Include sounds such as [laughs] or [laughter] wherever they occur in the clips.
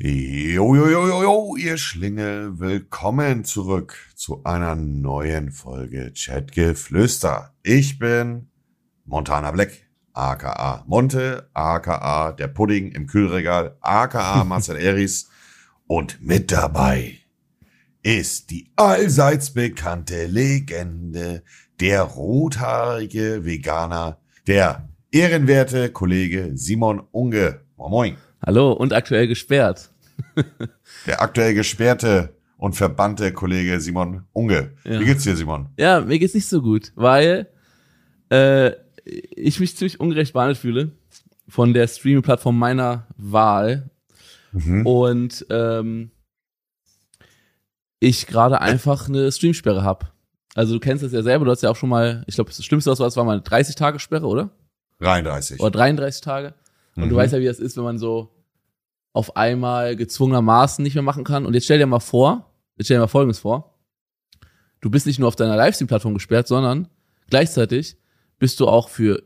Jo, jo, jo, jo, jo, ihr Schlingel, willkommen zurück zu einer neuen Folge Chatgeflüster. Ich bin Montana Black, aka Monte, aka der Pudding im Kühlregal, aka [laughs] Marcel Eris und mit dabei ist die allseits bekannte Legende, der rothaarige Veganer, der ehrenwerte Kollege Simon Unge. Moin, moin. Hallo und aktuell gesperrt. [laughs] Der aktuell gesperrte und verbannte Kollege Simon Unge. Ja. Wie geht's dir, Simon? Ja, mir geht's nicht so gut, weil äh, ich mich ziemlich ungerecht behandelt fühle von der Streaming-Plattform meiner Wahl Mhm. und ähm, ich gerade einfach eine Streamsperre hab. Also du kennst das ja selber, du hast ja auch schon mal, ich glaube, das Schlimmste, was war, das war mal eine 30 Tage Sperre, oder? 33. Oder 33 Tage. Und Mhm. du weißt ja, wie das ist, wenn man so auf einmal gezwungenermaßen nicht mehr machen kann. Und jetzt stell dir mal vor, jetzt stell dir mal Folgendes vor. Du bist nicht nur auf deiner Livestream-Plattform gesperrt, sondern gleichzeitig bist du auch für,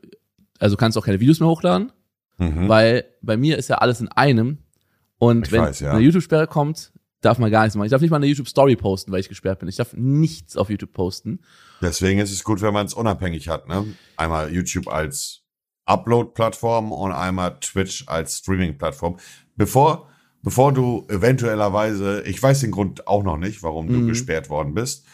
also kannst auch keine Videos mehr hochladen, Mhm. weil bei mir ist ja alles in einem. Und Ich wenn weiß, ja. eine YouTube-Sperre kommt, darf man gar nichts machen. Ich darf nicht mal eine YouTube-Story posten, weil ich gesperrt bin. Ich darf nichts auf YouTube posten. Deswegen ist es gut, wenn man es unabhängig hat. Ne? Einmal YouTube als Upload-Plattform und einmal Twitch als Streaming-Plattform. Bevor, bevor du eventuellerweise, ich weiß den Grund auch noch nicht, warum du Mhm. gesperrt worden bist.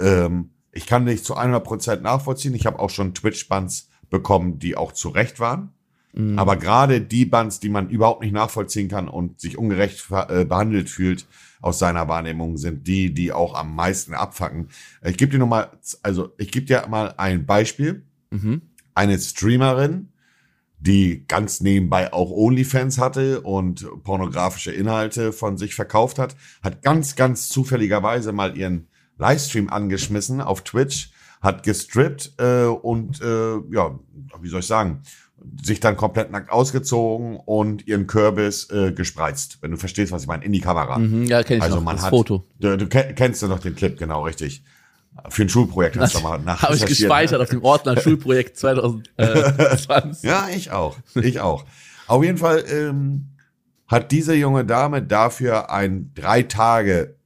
Ähm, ich kann dich zu 100% nachvollziehen. Ich habe auch schon Twitch-Bans bekommen, die auch zu Recht waren. Mhm. Aber gerade die Bands, die man überhaupt nicht nachvollziehen kann und sich ungerecht äh, behandelt fühlt aus seiner Wahrnehmung, sind die, die auch am meisten abfacken. Ich gebe dir noch mal, also ich gebe dir mal ein Beispiel. Mhm. Eine Streamerin, die ganz nebenbei auch OnlyFans hatte und pornografische Inhalte von sich verkauft hat, hat ganz, ganz zufälligerweise mal ihren Livestream angeschmissen auf Twitch, hat gestrippt äh, und äh, ja, wie soll ich sagen, sich dann komplett nackt ausgezogen und ihren Kürbis äh, gespreizt, wenn du verstehst, was ich meine, in die Kamera. Mhm. Ja, kenn ich Also noch. man das hat, Foto. Du, du ke- kennst ja noch den Clip, genau, richtig. Für ein Schulprojekt hast du mal nach Habe ich gespeichert auf dem Ordner Schulprojekt [laughs] 2020. Ja, ich auch. Ich auch. Auf jeden Fall ähm, hat diese junge Dame dafür ein drei Tage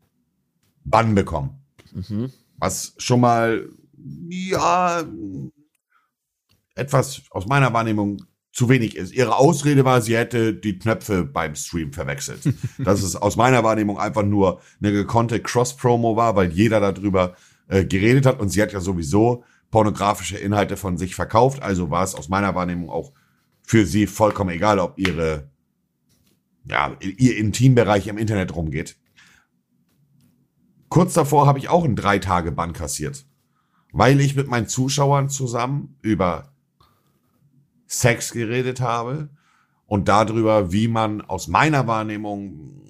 Bann bekommen. Mhm. Was schon mal, ja, etwas aus meiner Wahrnehmung zu wenig ist. Ihre Ausrede war, sie hätte die Knöpfe beim Stream verwechselt. [laughs] Dass es aus meiner Wahrnehmung einfach nur eine gekonnte Cross-Promo war, weil jeder darüber äh, geredet hat und sie hat ja sowieso pornografische Inhalte von sich verkauft. Also war es aus meiner Wahrnehmung auch für sie vollkommen egal, ob ihre, ja, ihr Intimbereich im Internet rumgeht. Kurz davor habe ich auch einen drei Tage Bann kassiert, weil ich mit meinen Zuschauern zusammen über Sex geredet habe und darüber, wie man aus meiner Wahrnehmung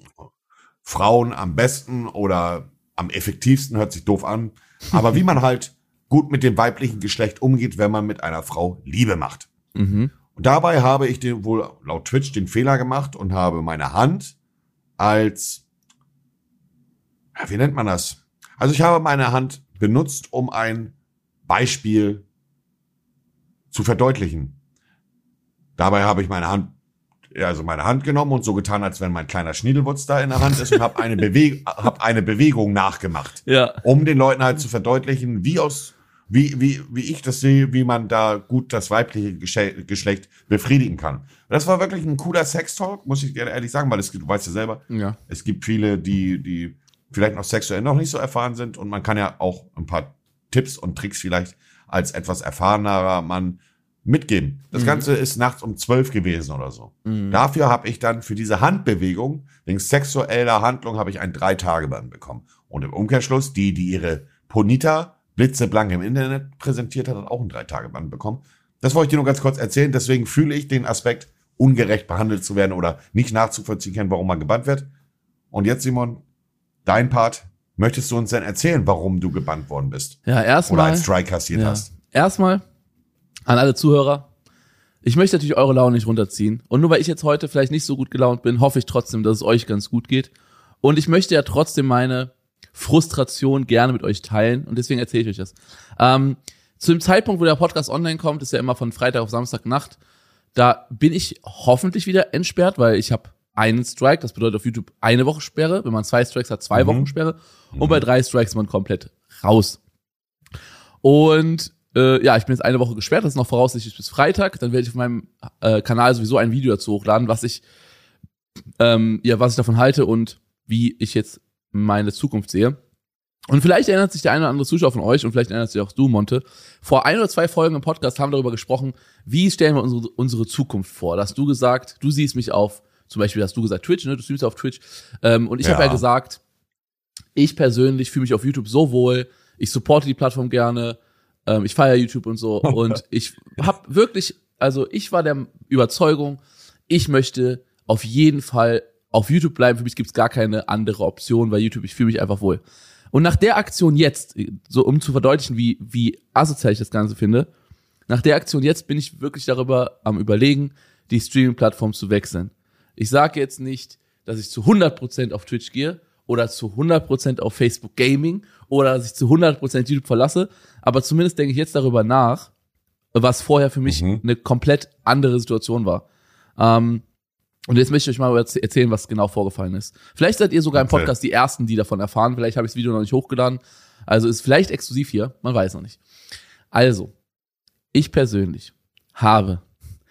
Frauen am besten oder am effektivsten hört sich doof an, aber wie man halt gut mit dem weiblichen Geschlecht umgeht, wenn man mit einer Frau Liebe macht. Mhm. Und dabei habe ich den wohl laut Twitch den Fehler gemacht und habe meine Hand als, ja, wie nennt man das? Also ich habe meine Hand benutzt, um ein Beispiel zu verdeutlichen. Dabei habe ich meine Hand, also meine Hand genommen und so getan, als wenn mein kleiner Schniedelwutz da in der Hand ist und habe eine, Beweg [laughs] hab eine Bewegung nachgemacht Ja. um den Leuten halt zu verdeutlichen, wie aus, wie, wie, wie ich das sehe, wie man da gut das weibliche Geschlecht befriedigen kann. Das war wirklich ein cooler Sextalk, muss ich dir ehrlich sagen, weil es gibt, du weißt ja selber, Ja. es gibt viele, die, die vielleicht noch sexuell noch nicht so erfahren sind und man kann ja auch ein paar Tipps und Tricks vielleicht als etwas erfahrenerer Mann mitgeben. Das Mhm. Ganze ist nachts um zwölf gewesen oder so. Mhm. Dafür habe ich dann für diese Handbewegung, wegen sexueller Handlung, habe ich ein Drei-Tage-Bann bekommen. Und im Umkehrschluss, die, die ihre Ponita blitzeblank im Internet präsentiert hat, hat auch ein Drei-Tage-Bann bekommen. Das wollte ich dir nur ganz kurz erzählen. Deswegen fühle ich den Aspekt, ungerecht behandelt zu werden oder nicht nachzuvollziehen können, warum man gebannt wird. Und jetzt, Simon, dein Part. Möchtest du uns denn erzählen, warum du gebannt worden bist? Ja, Oder erstmal. einen Strike kassiert Ja. hast? Erstmal an alle Zuhörer. Ich möchte natürlich eure Laune nicht runterziehen. Und nur weil ich jetzt heute vielleicht nicht so gut gelaunt bin, hoffe ich trotzdem, dass es euch ganz gut geht. Und ich möchte ja trotzdem meine Frustration gerne mit euch teilen. Und deswegen erzähle ich euch das. Ähm, zu dem Zeitpunkt, wo der Podcast online kommt, ist ja immer von Freitag auf Samstag Nacht. Da bin ich hoffentlich wieder entsperrt, weil ich habe einen Strike, das bedeutet auf YouTube eine Woche Sperre. Wenn man zwei Strikes hat, zwei Mhm. Wochen Sperre. Und bei drei Strikes ist man komplett raus. Und äh, ja, ich bin jetzt eine Woche gesperrt, das ist noch voraussichtlich bis Freitag. Dann werde ich auf meinem äh, Kanal sowieso ein Video dazu hochladen, was ich ähm, ja, was ich davon halte und wie ich jetzt meine Zukunft sehe. Und vielleicht erinnert sich der eine oder andere Zuschauer von euch und vielleicht erinnert sich auch du, Monte. Vor ein oder zwei Folgen im Podcast haben wir darüber gesprochen, wie stellen wir unsere, unsere Zukunft vor. Da hast du gesagt, du siehst mich auf, zum Beispiel hast du gesagt Twitch, ne? Du streamst auf Twitch. Ähm, und ich habe Ja. ja gesagt, ich persönlich fühle mich auf YouTube so wohl, ich supporte die Plattform gerne, ähm, ich feiere YouTube und so. [laughs] und ich habe wirklich, also ich war der Überzeugung, ich möchte auf jeden Fall auf YouTube bleiben. Für mich gibt's gar keine andere Option, weil YouTube, ich fühle mich einfach wohl. Und nach der Aktion jetzt, so um zu verdeutlichen, wie, wie asozial ich das Ganze finde, nach der Aktion jetzt bin ich wirklich darüber am überlegen, die Streaming-Plattform zu wechseln. Ich sage jetzt nicht, dass ich zu 100% auf Twitch gehe oder zu 100% auf Facebook Gaming oder dass ich zu 100% YouTube verlasse, aber zumindest denke ich jetzt darüber nach, was vorher für mich Mhm. eine komplett andere Situation war. Ähm, und jetzt möchte ich euch mal erz- erzählen, was genau vorgefallen ist. Vielleicht seid ihr sogar im. Podcast die Ersten, die davon erfahren. Vielleicht habe ich das Video noch nicht hochgeladen. Also ist vielleicht exklusiv hier, man weiß noch nicht. Also, ich persönlich habe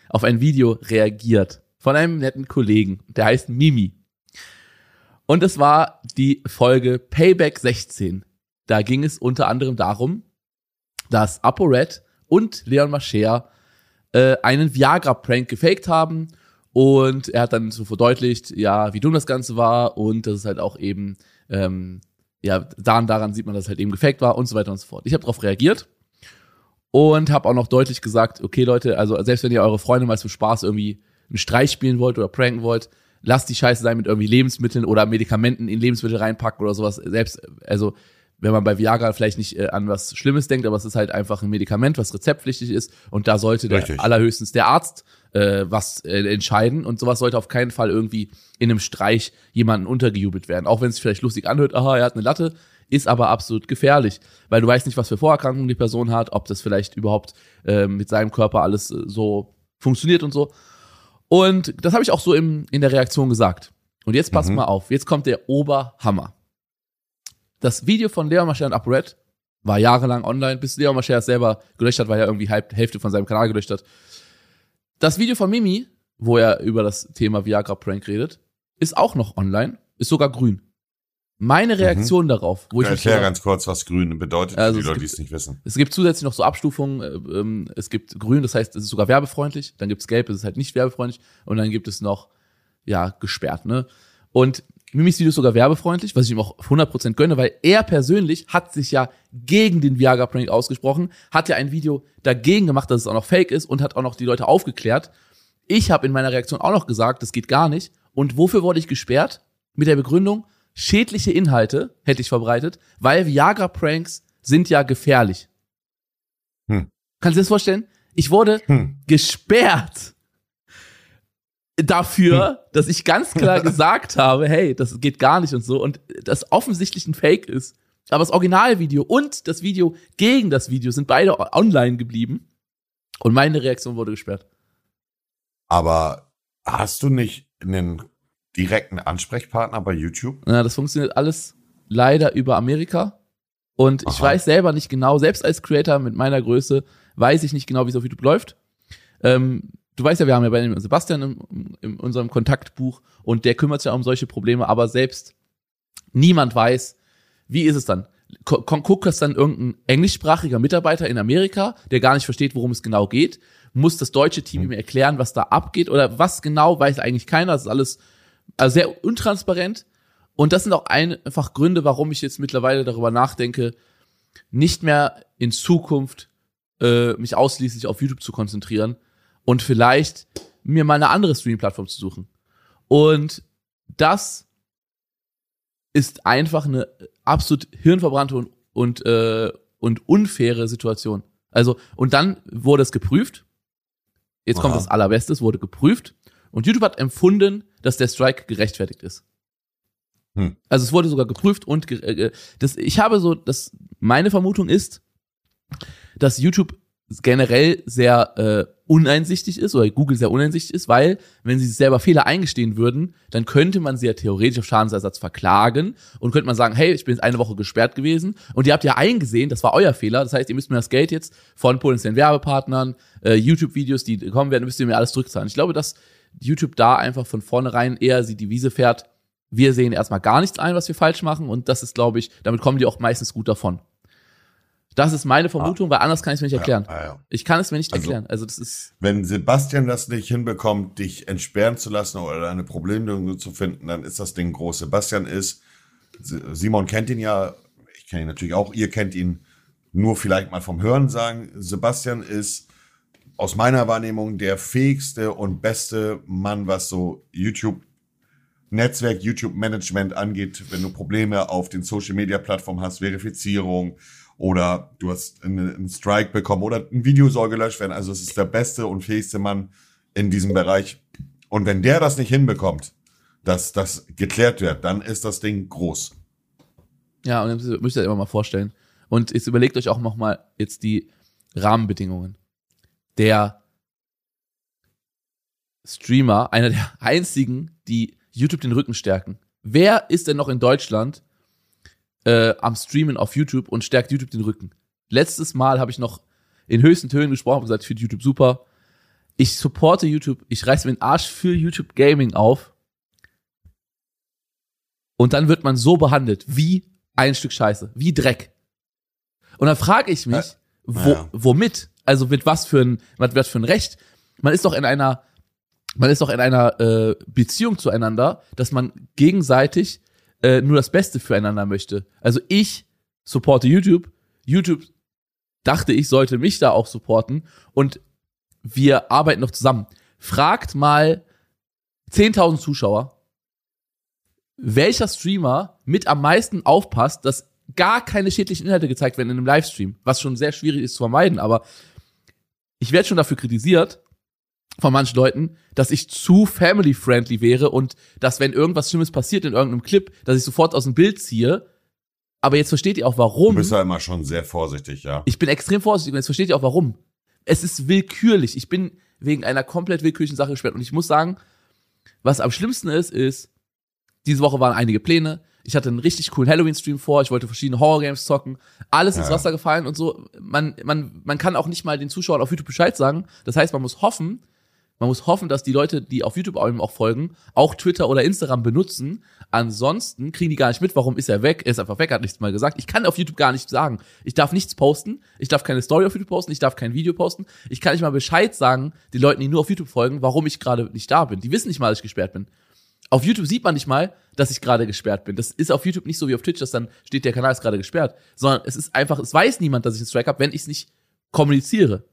auf ein Video reagiert von einem netten Kollegen, der heißt Mimi. Und es war die Folge Payback 16. Da ging es unter anderem darum, dass ApoRed und Leon Mascher äh, einen Viagra-Prank gefaked haben. Und er hat dann so verdeutlicht, ja, wie dumm das Ganze war und dass es halt auch eben, ähm, ja, daran, daran sieht man, dass es halt eben gefaked war und so weiter und so fort. Ich habe darauf reagiert und habe auch noch deutlich gesagt, okay Leute, also selbst wenn ihr eure Freunde mal zum Spaß irgendwie einen Streich spielen wollt oder pranken wollt, lasst die Scheiße sein mit irgendwie Lebensmitteln oder Medikamenten in Lebensmittel reinpacken oder sowas. Selbst, also wenn man bei Viagra vielleicht nicht äh, an was Schlimmes denkt, aber es ist halt einfach ein Medikament, was rezeptpflichtig ist und da sollte der Richtig. allerhöchstens der Arzt äh, was äh, entscheiden und sowas sollte auf keinen Fall irgendwie in einem Streich jemanden untergejubelt werden. Auch wenn es vielleicht lustig anhört, aha, er hat eine Latte, ist aber absolut gefährlich, weil du weißt nicht, was für Vorerkrankungen die Person hat, ob das vielleicht überhaupt äh, mit seinem Körper alles äh, so funktioniert und so. Und das habe ich auch so im, in der Reaktion gesagt. Und jetzt passt Mhm. mal auf, jetzt kommt der Oberhammer. Das Video von Leon Mascher und ApoRed war jahrelang online, bis Leon Mascher es selber gelöscht hat, weil er irgendwie halb Hälfte von seinem Kanal gelöscht hat. Das Video von Mimi, wo er über das Thema Viagra Prank redet, ist auch noch online, ist sogar grün. Meine Reaktion darauf, wo ich mich Erklär sogar- ganz kurz, was grün bedeutet, Also für die es Leute, die es nicht wissen. es gibt zusätzlich noch so Abstufungen. äh, ähm, Es gibt grün, das heißt, es ist sogar werbefreundlich. Dann gibt es gelb, das ist halt nicht werbefreundlich. Und dann gibt es noch, ja, gesperrt, ne? Und Mimis Video ist sogar werbefreundlich, was ich ihm auch 100% gönne, weil er persönlich hat sich ja gegen den Viagra-Prank ausgesprochen, hat ja ein Video dagegen gemacht, dass es auch noch fake ist und hat auch noch die Leute aufgeklärt. Ich habe in meiner Reaktion auch noch gesagt, das geht gar nicht. Und wofür wurde ich gesperrt? Mit der Begründung, schädliche Inhalte hätte ich verbreitet, weil Viagra-Pranks sind ja gefährlich. Hm. Kannst du dir das vorstellen? Ich wurde Hm. gesperrt dafür, dass ich ganz klar [laughs] gesagt habe, hey, das geht gar nicht und so und das offensichtlich ein Fake ist. Aber das Originalvideo und das Video gegen das Video sind beide online geblieben und meine Reaktion wurde gesperrt. Aber hast du nicht einen direkten Ansprechpartner bei YouTube? Ja, das funktioniert alles leider über Amerika. Und ich Aha. weiß selber nicht genau, selbst als Creator mit meiner Größe, weiß ich nicht genau, wie es auf YouTube läuft. Ähm, du weißt ja, wir haben ja bei dem Sebastian in, in unserem Kontaktbuch und der kümmert sich ja um solche Probleme, aber selbst niemand weiß, wie ist es dann? Guckt das dann irgendein englischsprachiger Mitarbeiter in Amerika, der gar nicht versteht, worum es genau geht? Muss das deutsche Team ihm erklären, was da abgeht? Oder was genau weiß eigentlich keiner? Das ist alles also sehr untransparent. Und das sind auch einfach Gründe, warum ich jetzt mittlerweile darüber nachdenke, nicht mehr in Zukunft äh, mich ausschließlich auf YouTube zu konzentrieren und vielleicht mir mal eine andere Streaming-Plattform zu suchen. Und das ist einfach eine absolut hirnverbrannte und, und, äh, und unfaire Situation. Also, und dann wurde es geprüft. Jetzt kommt Aha. das Allerbeste, es wurde geprüft. Und YouTube hat empfunden, dass der Strike gerechtfertigt ist. Hm. Also es wurde sogar geprüft und äh, das, ich habe so, das, meine Vermutung ist, dass YouTube generell sehr äh, uneinsichtig ist oder Google sehr uneinsichtig ist, weil wenn sie selber Fehler eingestehen würden, dann könnte man sie ja theoretisch auf Schadensersatz verklagen und könnte man sagen, hey, ich bin jetzt eine Woche gesperrt gewesen und ihr habt ja eingesehen, das war euer Fehler, das heißt, ihr müsst mir das Geld jetzt von potenziellen Werbepartnern, äh, YouTube-Videos, die kommen werden, müsst ihr mir alles zurückzahlen. Ich glaube, dass YouTube da einfach von vornherein eher sie die Wiese fährt, wir sehen erstmal gar nichts ein, was wir falsch machen und das ist, glaube ich, damit kommen die auch meistens gut davon. Das ist meine Vermutung, ah. weil anders kann ich es mir nicht erklären. Ja, ja. Ich kann es mir nicht also, erklären. Also das ist. Wenn Sebastian das nicht hinbekommt, dich entsperren zu lassen oder eine Problemlösung zu finden, dann ist das Ding groß. Sebastian ist, Simon kennt ihn ja, ich kenne ihn natürlich auch, ihr kennt ihn nur vielleicht mal vom Hören sagen. Sebastian ist aus meiner Wahrnehmung der fähigste und beste Mann, was so YouTube Netzwerk, YouTube Management angeht, wenn du Probleme auf den Social Media Plattformen hast, Verifizierung, oder du hast einen Strike bekommen oder ein Video soll gelöscht werden. Also es ist der beste und fähigste Mann in diesem Bereich. Und wenn der das nicht hinbekommt, dass das geklärt wird, dann ist das Ding groß. Ja, und müsst ihr euch immer mal vorstellen. Und jetzt überlegt euch auch noch mal jetzt die Rahmenbedingungen. Der Streamer, einer der [laughs] einzigen, die YouTube den Rücken stärken. Wer ist denn noch in Deutschland, äh, am Streamen auf YouTube und stärkt YouTube den Rücken. Letztes Mal habe ich noch in höchsten Tönen gesprochen und gesagt, ich finde YouTube super. Ich supporte YouTube, ich reiße mir den Arsch für YouTube Gaming auf. Und dann wird man so behandelt, wie ein Stück Scheiße, wie Dreck. Und dann frage ich mich, äh, wo, ja. womit? Also mit was für ein, was, was für ein Recht? Man ist doch in einer, man ist doch in einer äh, Beziehung zueinander, dass man gegenseitig äh, nur das Beste füreinander möchte. Also ich supporte YouTube. YouTube dachte, ich sollte mich da auch supporten und wir arbeiten noch zusammen. Fragt mal 10.000 Zuschauer, welcher Streamer mit am meisten aufpasst, dass gar keine schädlichen Inhalte gezeigt werden in einem Livestream, was schon sehr schwierig ist zu vermeiden, aber ich werde schon dafür kritisiert, von manchen Leuten, dass ich zu family-friendly wäre und dass, wenn irgendwas Schlimmes passiert in irgendeinem Clip, dass ich sofort aus dem Bild ziehe. Aber jetzt versteht ihr auch, warum. Du bist ja immer schon sehr vorsichtig, ja. Ich bin extrem vorsichtig und jetzt versteht ihr auch, warum. Es ist willkürlich. Ich bin wegen einer komplett willkürlichen Sache gesperrt. Und ich muss sagen, was am schlimmsten ist, ist, diese Woche waren einige Pläne. Ich hatte einen richtig coolen Halloween-Stream vor. Ich wollte verschiedene Horror-Games zocken. Alles ins ja. Wasser gefallen und so. Man, man, man kann auch nicht mal den Zuschauern auf YouTube Bescheid sagen. Das heißt, man muss hoffen, man muss hoffen, dass die Leute, die auf YouTube auch folgen, auch Twitter oder Instagram benutzen. Ansonsten kriegen die gar nicht mit, warum ist er weg? Er ist einfach weg, hat nichts mal gesagt. Ich kann auf YouTube gar nichts sagen. Ich darf nichts posten. Ich darf keine Story auf YouTube posten. Ich darf kein Video posten. Ich kann nicht mal Bescheid sagen, den Leuten, die nur auf YouTube folgen, warum ich gerade nicht da bin. Die wissen nicht mal, dass ich gesperrt bin. Auf YouTube sieht man nicht mal, dass ich gerade gesperrt bin. Das ist auf YouTube nicht so wie auf Twitch, dass dann steht, der Kanal ist gerade gesperrt. Sondern es ist einfach, es weiß niemand, dass ich einen Strike habe, wenn ich es nicht kommuniziere.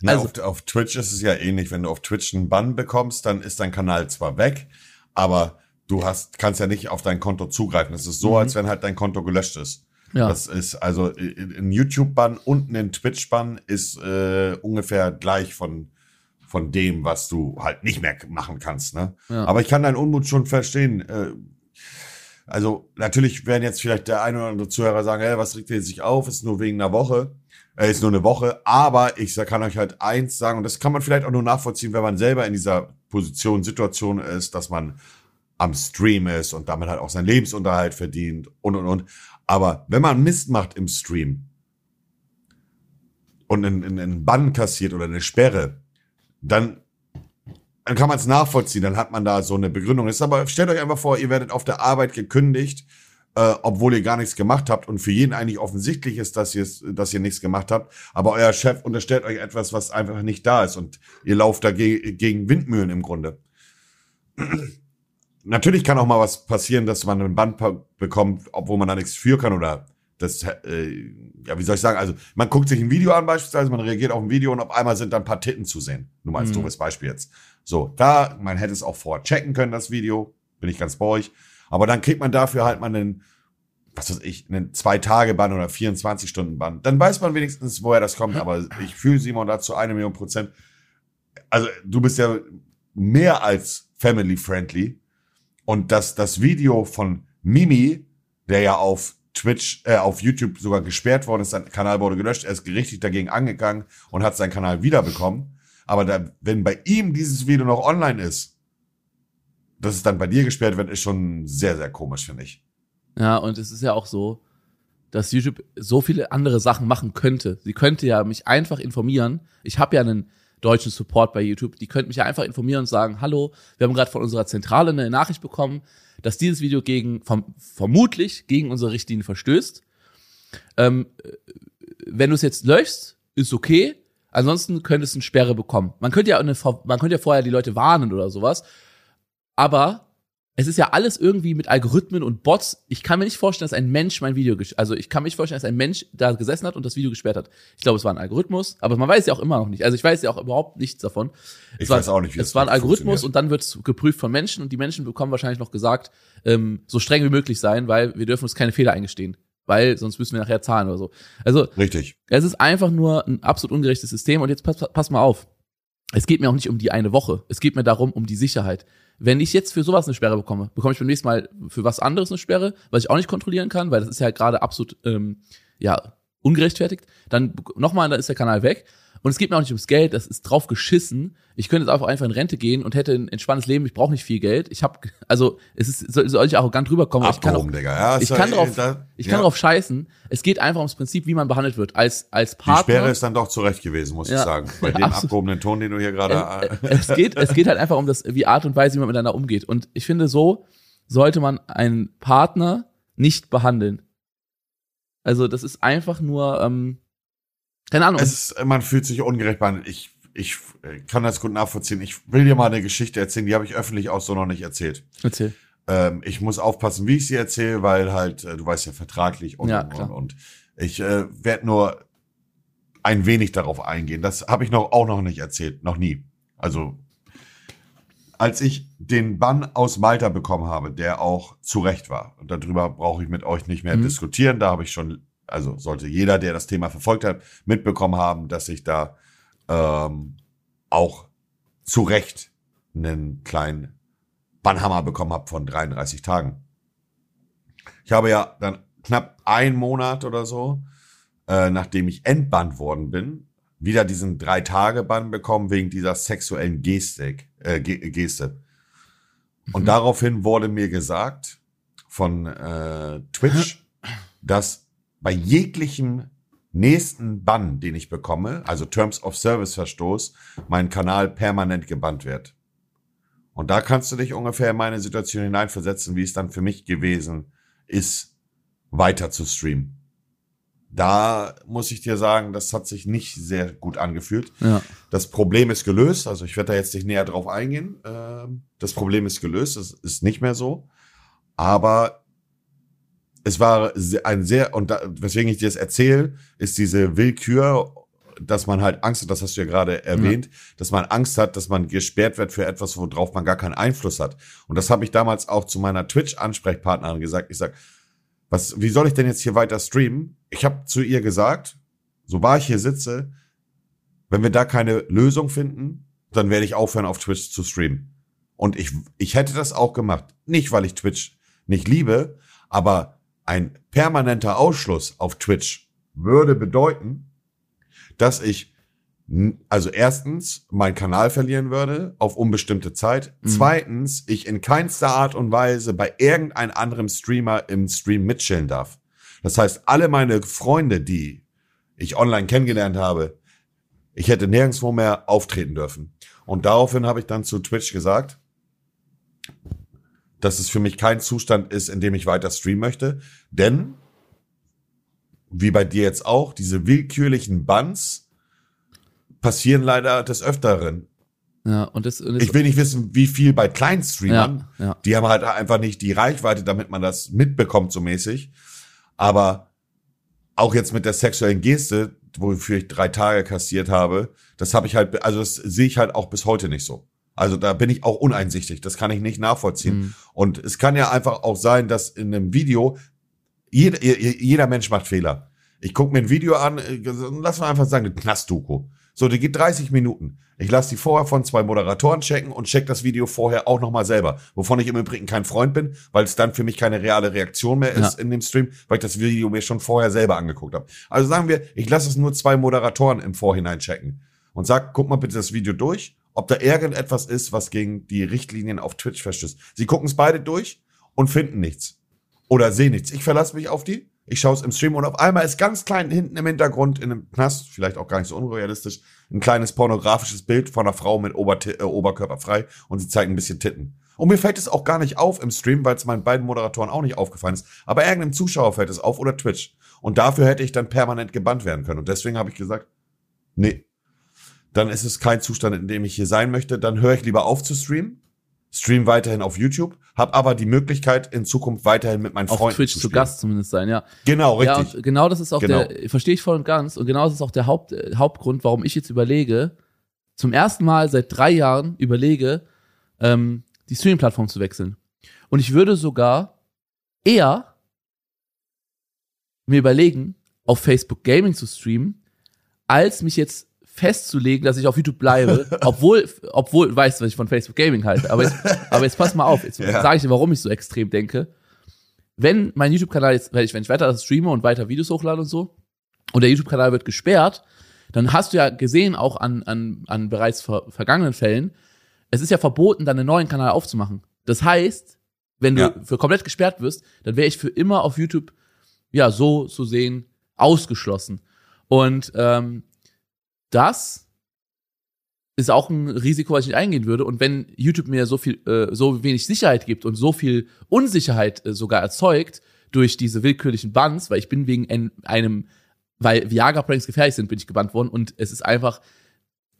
Na, also, auf, auf Twitch ist es ja ähnlich. Wenn du auf Twitch einen Bann bekommst, dann ist dein Kanal zwar weg, aber du hast, kannst ja nicht auf dein Konto zugreifen. Es ist so, mhm. als wenn halt dein Konto gelöscht ist. Ja. Das ist also ein YouTube-Bann und ein Twitch-Bann ist äh, ungefähr gleich von von dem, was du halt nicht mehr machen kannst. Ne? Ja. Aber ich kann deinen Unmut schon verstehen. Äh, also natürlich werden jetzt vielleicht der eine oder andere Zuhörer sagen, hey, was regt ihr sich auf? Ist nur wegen einer Woche. Äh, ist nur eine Woche. Aber ich kann euch halt eins sagen, und das kann man vielleicht auch nur nachvollziehen, wenn man selber in dieser Position, Situation ist, dass man am Stream ist und damit halt auch seinen Lebensunterhalt verdient und, und, und. Aber wenn man Mist macht im Stream und einen, einen Bann kassiert oder eine Sperre, dann, dann kann man es nachvollziehen. Dann hat man da so eine Begründung. Ist aber stellt euch einfach vor, ihr werdet auf der Arbeit gekündigt äh, obwohl ihr gar nichts gemacht habt und für jeden eigentlich offensichtlich ist, dass ihr, dass ihr nichts gemacht habt, aber euer Chef unterstellt euch etwas, was einfach nicht da ist und ihr lauft da ge gegen Windmühlen im Grunde. [clears throat] Natürlich kann auch mal was passieren, dass man ein Band bekommt, obwohl man da nichts für kann oder das, äh, ja, wie soll ich sagen, also man guckt sich ein Video an beispielsweise, man reagiert auf ein Video und auf einmal sind dann ein paar Titten zu sehen. Nur mal als mhm. doofes Beispiel jetzt. So, da, man hätte es auch vorher checken können, das Video, bin ich ganz bei euch. Aber dann kriegt man dafür halt mal einen, was weiß ich, einen Zwei-Tage-Bann oder 24-Stunden-Bann. Dann weiß man wenigstens, woher das kommt. Aber ich fühle Simon dazu eine Million Prozent. Also du bist ja mehr als family-friendly. Und das, das Video von Mimi, der ja auf Twitch, äh, auf YouTube sogar gesperrt worden ist, sein Kanal wurde gelöscht, er ist gerichtlich dagegen angegangen und hat seinen Kanal wiederbekommen. Aber da, wenn bei ihm dieses Video noch online ist, dass es dann bei dir gesperrt wird, ist schon sehr, sehr komisch, finde ich. Ja, und es ist ja auch so, dass YouTube so viele andere Sachen machen könnte. Sie könnte ja mich einfach informieren. Ich habe ja einen deutschen Support bei YouTube. Die könnten mich ja einfach informieren und sagen, hallo, wir haben gerade von unserer Zentrale eine Nachricht bekommen, dass dieses Video gegen, vom, vermutlich gegen unsere Richtlinie verstößt. Ähm, wenn du es jetzt löschst, ist okay. Ansonsten könntest du eine Sperre bekommen. Man könnte ja eine, man könnte ja vorher die Leute warnen oder sowas. Aber es ist ja alles irgendwie mit Algorithmen und Bots. Ich kann mir nicht vorstellen, dass ein Mensch mein Video, also ich kann mir nicht vorstellen, dass ein Mensch da gesessen hat und das Video gesperrt hat. Ich glaube, es war ein Algorithmus, aber man weiß ja auch immer noch nicht. Also ich weiß ja auch überhaupt nichts davon. Ich es war, weiß auch nicht, wie es war ein Algorithmus und dann wird es geprüft von Menschen und die Menschen bekommen wahrscheinlich noch gesagt, ähm, so streng wie möglich sein, weil wir dürfen uns keine Fehler eingestehen. Weil sonst müssen wir nachher zahlen oder so. Also Richtig. es ist einfach nur ein absolut ungerechtes System und jetzt pass, pass mal auf. Es geht mir auch nicht um die eine Woche. Es geht mir darum, um die Sicherheit. Wenn ich jetzt für sowas eine Sperre bekomme, bekomme ich beim nächsten Mal für was anderes eine Sperre, was ich auch nicht kontrollieren kann, weil das ist ja gerade absolut ähm, ja ungerechtfertigt. Dann nochmal, dann ist der Kanal weg. Und es geht mir auch nicht ums Geld, das ist drauf geschissen. Ich könnte jetzt einfach in Rente gehen und hätte ein entspanntes Leben. Ich brauche nicht viel Geld. Ich habe, also es ist, soll, ich arrogant rüberkommen. ich kann, auch. Ja, ich kann ja- drauf, da- ich kann ja. drauf scheißen. Es geht einfach ums Prinzip, wie man behandelt wird. Als als Die Partner. Sperre ist dann doch zurecht gewesen, muss ich sagen. Bei dem absolut. abgehobenen Ton, den du hier gerade. Äh, es geht, es geht halt einfach um das, wie Art und Weise, wie man miteinander umgeht. Und ich finde, so sollte man einen Partner nicht behandeln. Also, das ist einfach nur, ähm, keine Ahnung. Ist, man fühlt sich ungerecht behandelt. Ich, ich äh, kann das gut nachvollziehen. Ich will dir mal eine Geschichte erzählen, die habe ich öffentlich auch so noch nicht erzählt. Erzähl. Ähm, ich muss aufpassen, wie ich sie erzähle, weil halt, äh, du weißt ja, vertraglich und, Ja, und, und. Ich äh, werde nur ein wenig darauf eingehen. Das habe ich noch auch noch nicht erzählt, noch nie. Also als ich den Bann aus Malta bekommen habe, der auch zu Recht war, und darüber brauche ich mit euch nicht mehr Mhm. diskutieren, da habe ich schon, also sollte jeder, der das Thema verfolgt hat, mitbekommen haben, dass ich da ähm, auch zu Recht einen kleinen Bannhammer bekommen habe von 33 Tagen. Ich habe ja dann knapp einen Monat oder so, äh, nachdem ich entbannt worden bin, wieder diesen Drei-Tage-Bann bekommen wegen dieser sexuellen Gestik, äh, Ge Geste. Und Mhm. daraufhin wurde mir gesagt von äh, Twitch, [laughs] dass bei jeglichem nächsten Bann, den ich bekomme, also Terms of Service Verstoß, mein Kanal permanent gebannt wird. Und da kannst du dich ungefähr in meine Situation hineinversetzen, wie es dann für mich gewesen ist, weiter zu streamen. Da muss ich dir sagen, das hat sich nicht sehr gut angefühlt. Ja. Das Problem ist gelöst, also ich werde da jetzt nicht näher drauf eingehen. Ähm, Das Problem ist gelöst, es ist nicht mehr so. Aber es war ein sehr, und da, weswegen ich dir das erzähle, ist diese Willkür, dass man halt Angst hat, das hast du ja gerade erwähnt, dass man Angst hat, dass man gesperrt wird für etwas, worauf man gar keinen Einfluss hat. Und das habe ich damals auch zu meiner Twitch-Ansprechpartnerin gesagt. Ich sag, was, wie soll ich denn jetzt hier weiter streamen? Ich habe zu ihr gesagt, so wahr ich hier sitze, wenn wir da keine Lösung finden, dann werde ich aufhören, auf Twitch zu streamen. Und ich, ich hätte das auch gemacht. Nicht, weil ich Twitch nicht liebe, aber ein permanenter Ausschluss auf Twitch würde bedeuten, dass ich also erstens meinen Kanal verlieren würde auf unbestimmte Zeit. Mhm. Zweitens, ich in keinster Art und Weise bei irgendeinem anderen Streamer im Stream mitchillen darf. Das heißt, alle meine Freunde, die ich online kennengelernt habe, ich hätte nirgendwo mehr auftreten dürfen. Und daraufhin habe ich dann zu Twitch gesagt, dass es für mich kein Zustand ist, in dem ich weiter streamen möchte. Denn, wie bei dir jetzt auch, diese willkürlichen Bans passieren leider des Öfteren. Ja, und das, das Ich will nicht wissen, wie viel bei kleinen Streamern. ja, ja. Die haben halt einfach nicht die Reichweite, damit man das mitbekommt, so mäßig. Aber auch jetzt mit der sexuellen Geste, wofür ich drei Tage kassiert habe, das habe ich halt, also das sehe ich halt auch bis heute nicht so. Also da bin ich auch uneinsichtig. Das kann ich nicht nachvollziehen. Mhm. Und es kann ja einfach auch sein, dass in einem Video jeder, jeder Mensch macht Fehler. Ich gucke mir ein Video an, äh, lass mal einfach sagen, eine Knastdoku. So, die geht 30 Minuten. Ich lasse die vorher von zwei Moderatoren checken und check das Video vorher auch nochmal selber. Wovon ich im Übrigen kein Freund bin, weil es dann für mich keine reale Reaktion mehr ist Ja. in dem Stream, weil ich das Video mir schon vorher selber angeguckt habe. Also sagen wir, ich lasse es nur zwei Moderatoren im Vorhinein checken. und sag, guck mal bitte das Video durch, ob da irgendetwas ist, was gegen die Richtlinien auf Twitch verstößt. Sie gucken es beide durch und finden nichts. Oder sehen nichts. Ich verlasse mich auf die, ich schaue es im Stream und auf einmal ist ganz klein hinten im Hintergrund in einem Knast, vielleicht auch gar nicht so unrealistisch, ein kleines pornografisches Bild von einer Frau mit Ober äh, Oberkörper frei und sie zeigt ein bisschen Titten. Und mir fällt es auch gar nicht auf im Stream, weil es meinen beiden Moderatoren auch nicht aufgefallen ist. Aber irgendeinem Zuschauer fällt es auf oder Twitch. Und dafür hätte ich dann permanent gebannt werden können. Und deswegen habe ich gesagt, nee, dann ist es kein Zustand, in dem ich hier sein möchte. Dann höre ich lieber auf zu streamen, stream weiterhin auf YouTube, habe aber die Möglichkeit in Zukunft weiterhin mit meinen auf Freunden Twitch zu, zu. Gast zumindest sein, ja. Genau, Ja, richtig. und genau das ist auch Genau. der, verstehe ich voll und ganz, und genau das ist auch der Haupt, äh, Hauptgrund, warum ich jetzt überlege, zum ersten Mal seit drei Jahren überlege, ähm, die Streaming-Plattform zu wechseln. Und ich würde sogar eher mir überlegen, auf Facebook Gaming zu streamen, als mich jetzt festzulegen, dass ich auf YouTube bleibe, [laughs] obwohl, obwohl, weißt du, was ich von Facebook Gaming halte. Aber jetzt, aber jetzt pass mal auf, jetzt Ja. sage ich dir, warum ich so extrem denke. Wenn mein YouTube-Kanal jetzt, wenn ich, wenn ich weiter das streame und weiter Videos hochlade und so, und der YouTube-Kanal wird gesperrt, dann hast du ja gesehen, auch an, an, an bereits ver vergangenen Fällen, es ist ja verboten, dann einen neuen Kanal aufzumachen. Das heißt, wenn du Ja. für komplett gesperrt wirst, dann wäre ich für immer auf YouTube, ja, so zu sehen, ausgeschlossen. Und ähm, das ist auch ein Risiko, was ich nicht eingehen würde. Und wenn YouTube mir so viel, äh, so wenig Sicherheit gibt und so viel Unsicherheit äh, sogar erzeugt durch diese willkürlichen Bans, weil ich bin wegen ein, einem, weil Viagra-Pranks gefährlich sind, bin ich gebannt worden und es ist einfach,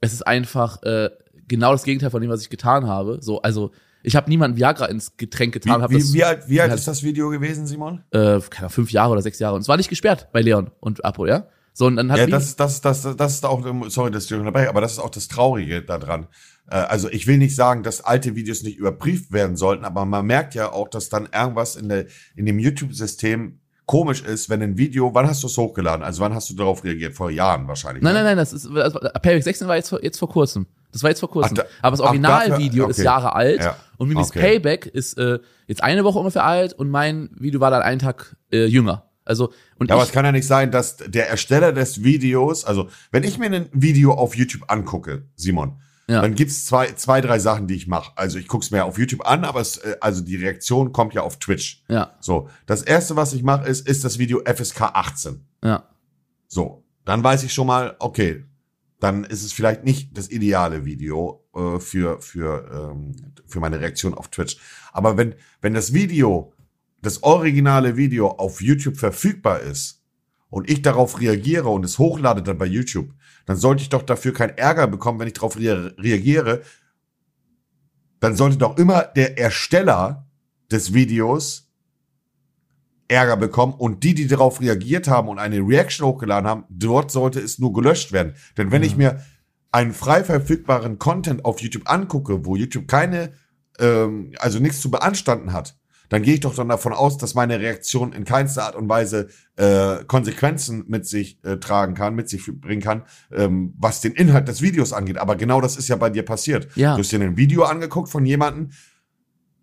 es ist einfach äh, genau das Gegenteil von dem, was ich getan habe. So, also ich habe niemanden Viagra ins Getränk getan. hab Wie, das, wie, wie alt, wie alt ist das Video gewesen, Simon? äh, keine Ahnung, fünf Jahre oder sechs Jahre. Und es war nicht gesperrt bei Leon und Apo, ja. So, und dann hat Ja, das, das, das, das ist auch, sorry, dass ich dabei, aber das ist auch das Traurige daran. Äh, Also ich will nicht sagen, dass alte Videos nicht überprüft werden sollten, aber man merkt ja auch, dass dann irgendwas in, der, in dem YouTube-System komisch ist, wenn ein Video, wann hast du es hochgeladen? Also wann hast du darauf reagiert? Vor Jahren wahrscheinlich. Nein, ne? nein, nein, das ist also, Payback 16 war jetzt vor, jetzt vor kurzem. Das war jetzt vor kurzem. Ach, da- Aber das Originalvideo dafür- ist okay. Jahre alt Ja, und Mimis okay. Payback ist äh, jetzt eine Woche ungefähr alt und mein Video war dann einen Tag äh, jünger. Also und Ja, aber es kann ja nicht sein, dass der Ersteller des Videos, also wenn ich mir ein Video auf YouTube angucke, Simon, Ja. dann gibt's zwei, zwei, drei Sachen, die ich mache. Also ich guck's mir auf YouTube an, aber es, äh, also die Reaktion kommt ja auf Twitch. ja, So, das erste, was ich mache, ist, ist das Video FSK 18. ja, So, dann weiß ich schon mal, okay, dann ist es vielleicht nicht das ideale Video äh, für, für, ähm, für meine Reaktion auf Twitch. Aber wenn, wenn das Video, das originale Video auf YouTube verfügbar ist und ich darauf reagiere und es hochlade dann bei YouTube, dann sollte ich doch dafür keinen Ärger bekommen, wenn ich darauf rea reagiere. Dann sollte doch immer der Ersteller des Videos Ärger bekommen und die, die darauf reagiert haben und eine Reaction hochgeladen haben, dort sollte es nur gelöscht werden. Denn wenn ich mir einen frei verfügbaren Content auf YouTube angucke, wo YouTube keine, ähm, also nichts zu beanstanden hat, dann gehe ich doch dann davon aus, dass meine Reaktion in keinster Art und Weise äh, Konsequenzen mit sich äh, tragen kann, mit sich bringen kann, ähm, was den Inhalt des Videos angeht. Aber genau das ist ja bei dir passiert. Ja. Du hast dir ein Video angeguckt von jemandem,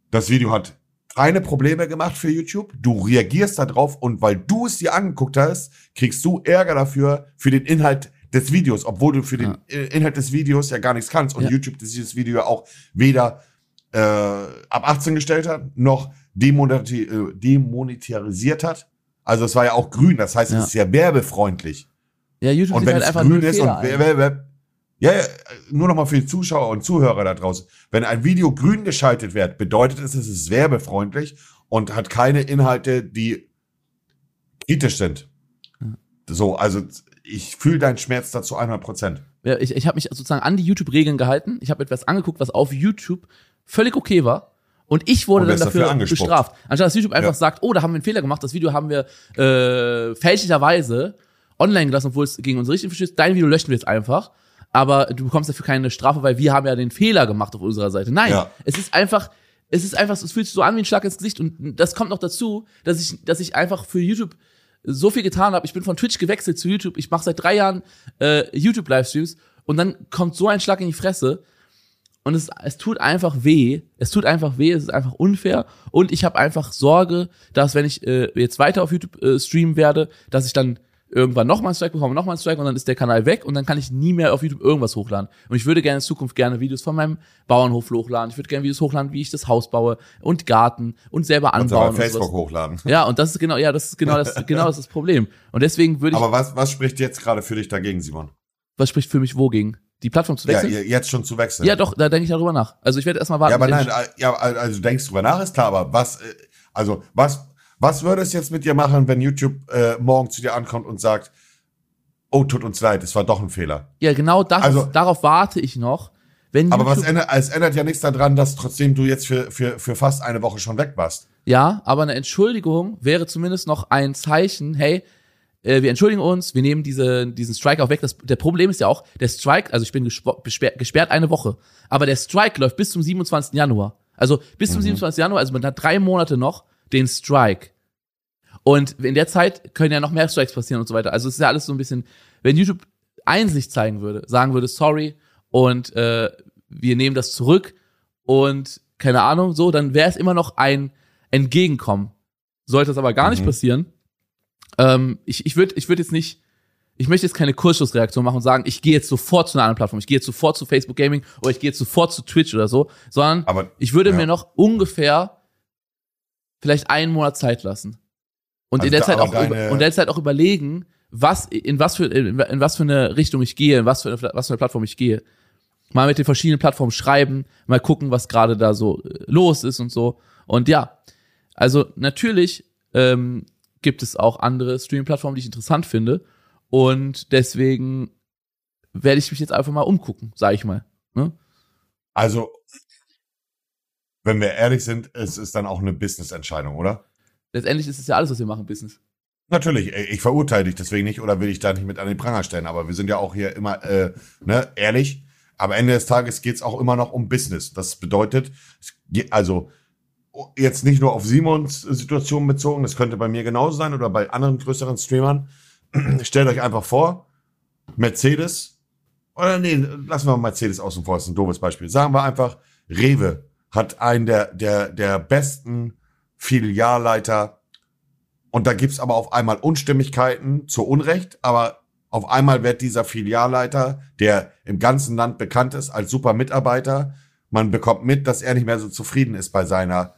das Video hat keine Probleme gemacht für YouTube. Du reagierst da drauf und weil du es dir angeguckt hast, kriegst du Ärger dafür für den Inhalt des Videos, obwohl du für den äh, Inhalt des Videos ja gar nichts kannst und Ja. YouTube dieses Video ja auch weder äh, ab 18 gestellt hat, noch demonetarisiert hat. Also es war ja auch grün, das heißt, Ja. es ist ja werbefreundlich. ja, YouTube Und wenn halt es einfach grün ist und Fehler wer, wer, wer, ja, ja, nur noch mal für die Zuschauer und Zuhörer da draußen. Wenn ein Video grün geschaltet wird, bedeutet es, es ist werbefreundlich und hat keine Inhalte, die kritisch sind. So, also ich fühle deinen Schmerz dazu 100 Prozent. Ja, ich ich habe mich sozusagen an die YouTube-Regeln gehalten. Ich habe etwas angeguckt, was auf YouTube völlig okay war. Und ich wurde Und dann dafür dafür bestraft. Anstatt dass YouTube einfach Ja. sagt, oh, da haben wir einen Fehler gemacht, das Video haben wir äh, fälschlicherweise online gelassen, obwohl es gegen unsere Richtlinien verstößt. Dein Video löschen wir jetzt einfach. Aber du bekommst dafür keine Strafe, weil wir haben ja den Fehler gemacht auf unserer Seite. Nein, Ja. es ist einfach, es ist einfach, es fühlt sich so an wie ein Schlag ins Gesicht. Und das kommt noch dazu, dass ich, dass ich einfach für YouTube so viel getan habe. Ich bin von Twitch gewechselt zu YouTube. Ich mache seit drei Jahren äh, YouTube-Livestreams und dann kommt so ein Schlag in die Fresse. Und es, es tut einfach weh. Es tut einfach weh. Es ist einfach unfair. Und ich habe einfach Sorge, dass wenn ich äh, jetzt weiter auf YouTube äh, streamen werde, dass ich dann irgendwann nochmal einen Strike bekomme, nochmal einen Strike und dann ist der Kanal weg und dann kann ich nie mehr auf YouTube irgendwas hochladen. Und ich würde gerne in Zukunft gerne Videos von meinem Bauernhof hochladen. Ich würde gerne Videos hochladen, wie ich das Haus baue und Garten und selber Und anbauen. auf Facebook sowas. hochladen. Ja, und das ist genau, ja, das ist genau das, [laughs] genau das ist das Problem. Und deswegen würde ich, Aber was, was spricht jetzt gerade für dich dagegen, Simon? was spricht für mich wogegen? Die Plattform zu Ja, wechseln? ihr- jetzt schon zu wechseln. Ja, doch, da denke ich darüber nach. Also ich werde erstmal warten. Ja, aber nein, ja, also du denkst drüber nach, ist klar, aber was, äh, also was, was würde es jetzt mit dir machen, wenn YouTube äh, morgen zu dir ankommt und sagt, oh, tut uns leid, es war doch ein Fehler. Ja, genau das, Also- darauf warte ich noch. Wenn Aber was ändert, es ändert ja nichts daran, dass trotzdem du jetzt für, für, für fast eine Woche schon weg warst. ja, aber eine Entschuldigung wäre zumindest noch ein Zeichen, hey, äh, wir entschuldigen uns, wir nehmen diese, diesen Strike auch weg. Das, der Problem ist ja auch, der Strike, also ich bin besperrt, gesperrt eine Woche, aber der Strike läuft bis zum 27. Januar. Also bis zum 27. Januar, also man hat drei Monate noch den Strike. Und in der Zeit können ja noch mehr Strikes passieren und so weiter. Also es ist ja alles so ein bisschen, wenn YouTube Einsicht zeigen würde, sagen würde, sorry, und äh, wir nehmen das zurück und keine Ahnung, so, dann wäre es immer noch ein Entgegenkommen. Sollte das aber gar nicht Mhm. passieren, ähm, ich, ich würde ich würd jetzt nicht, ich möchte jetzt keine Kurzschlussreaktion machen und sagen, ich gehe jetzt sofort zu einer anderen Plattform, ich gehe jetzt sofort zu Facebook Gaming oder ich gehe jetzt sofort zu Twitch oder so, sondern Aber ich würde ja. mir noch ungefähr vielleicht einen Monat Zeit lassen. Und in Also der da- Zeit auch über, deine- und in der Zeit auch überlegen, was in was für in, in was für eine Richtung ich gehe, in was für eine, was für eine Plattform ich gehe. Mal mit den verschiedenen Plattformen schreiben, mal gucken, was gerade da so äh, los ist und so. Und ja, also natürlich ähm, gibt es auch andere Streaming-Plattformen, die ich interessant finde. Und deswegen werde ich mich jetzt einfach mal umgucken, sage ich mal. Ne? also, wenn wir ehrlich sind, es ist dann auch eine Business-Entscheidung, oder? Letztendlich ist es ja alles, was wir machen, Business. Natürlich, ich verurteile dich deswegen nicht oder will ich da nicht mit an den Pranger stellen, aber wir sind ja auch hier immer äh, ne, ehrlich. Am Ende des Tages geht's auch immer noch um Business. Das bedeutet, es geht- also jetzt nicht nur auf Simons Situation bezogen, das könnte bei mir genauso sein oder bei anderen größeren Streamern. [clears throat] Stellt euch einfach vor, Mercedes, oder nee, lassen wir Mercedes außen vor, das ist ein doofes Beispiel. Sagen wir einfach, Rewe hat einen der, der, der besten Filialleiter und da gibt's aber auf einmal Unstimmigkeiten zu Unrecht, aber auf einmal wird dieser Filialleiter, der im ganzen Land bekannt ist als super Mitarbeiter, man bekommt mit, dass er nicht mehr so zufrieden ist bei seiner